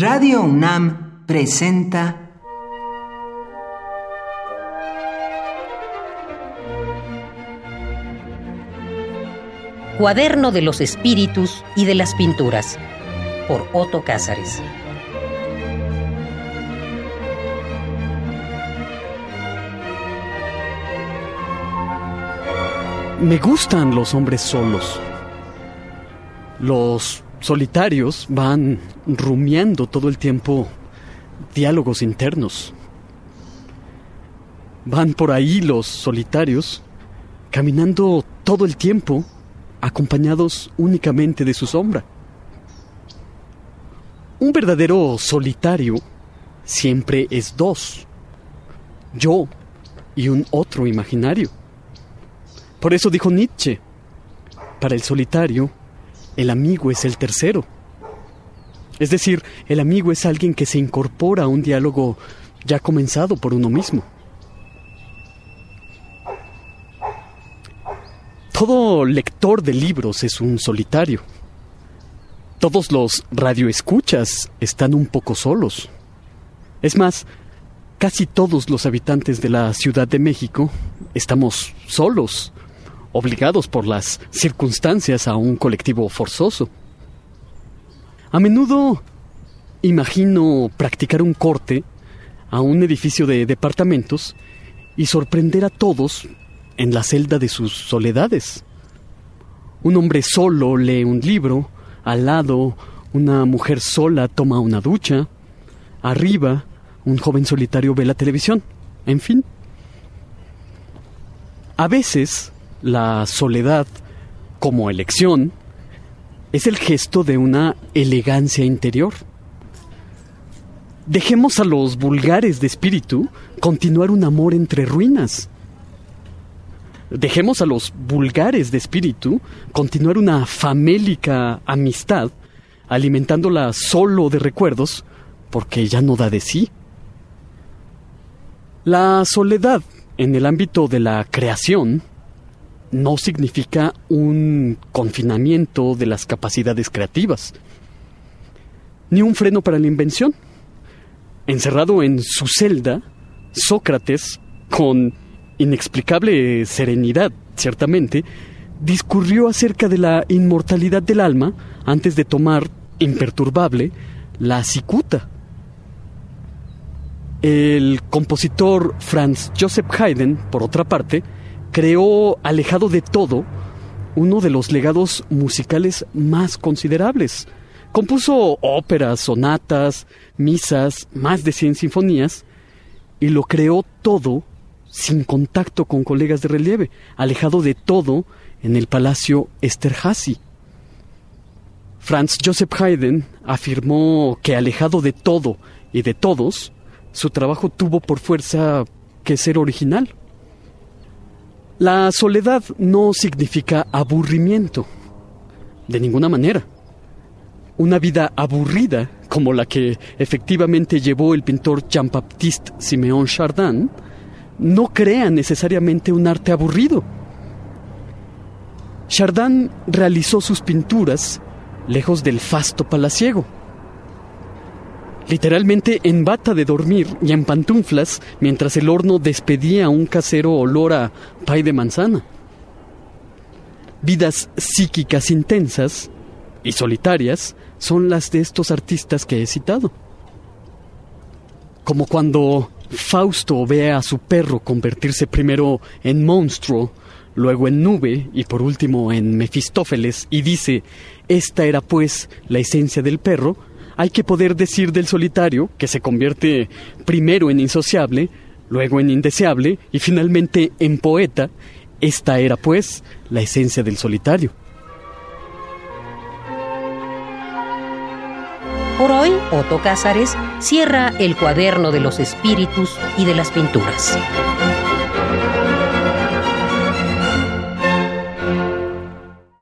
Radio UNAM presenta Cuaderno de los Espíritus y de las Pinturas por Otto Cázares. Me gustan los hombres solos. Los solitarios van rumiando todo el tiempo diálogos internos. Van por ahí los solitarios, caminando todo el tiempo, acompañados únicamente de su sombra. Un verdadero solitario siempre es dos, yo y un otro imaginario. Por eso dijo Nietzsche, para el solitario, el amigo es el tercero. Es decir, el amigo es alguien que se incorpora a un diálogo ya comenzado por uno mismo. Todo lector de libros es un solitario. Todos los radioescuchas están un poco solos. Es más, casi todos los habitantes de la Ciudad de México estamos solos obligados por las circunstancias a un colectivo forzoso. A menudo imagino practicar un corte a un edificio de departamentos y sorprender a todos en la celda de sus soledades. Un hombre solo lee un libro, al lado una mujer sola toma una ducha, arriba un joven solitario ve la televisión, en fin. A veces la soledad como elección es el gesto de una elegancia interior. Dejemos a los vulgares de espíritu continuar un amor entre ruinas. Dejemos a los vulgares de espíritu continuar una famélica amistad, alimentándola solo de recuerdos, porque ya no da de sí. La soledad en el ámbito de la creación no significa un confinamiento de las capacidades creativas, ni un freno para la invención. Encerrado en su celda, Sócrates, con inexplicable serenidad, ciertamente, discurrió acerca de la inmortalidad del alma antes de tomar, imperturbable, la cicuta. El compositor Franz Joseph Haydn, por otra parte, creó, alejado de todo, uno de los legados musicales más considerables. Compuso óperas, sonatas, misas, más de 100 sinfonías, y lo creó todo sin contacto con colegas de relieve, alejado de todo en el Palacio Esterhazy. Franz Joseph Haydn afirmó que alejado de todo y de todos, su trabajo tuvo por fuerza que ser original. La soledad no significa aburrimiento, de ninguna manera. Una vida aburrida, como la que efectivamente llevó el pintor Jean-Baptiste Siméon Chardin, no crea necesariamente un arte aburrido. Chardin realizó sus pinturas lejos del fasto palaciego literalmente en bata de dormir y en pantuflas mientras el horno despedía un casero olor a pay de manzana. Vidas psíquicas intensas y solitarias son las de estos artistas que he citado. Como cuando Fausto ve a su perro convertirse primero en monstruo, luego en nube y por último en Mefistófeles y dice, esta era pues la esencia del perro, hay que poder decir del solitario, que se convierte primero en insociable, luego en indeseable y finalmente en poeta, esta era pues la esencia del solitario. Por hoy, Otto Cázares cierra el cuaderno de los espíritus y de las pinturas.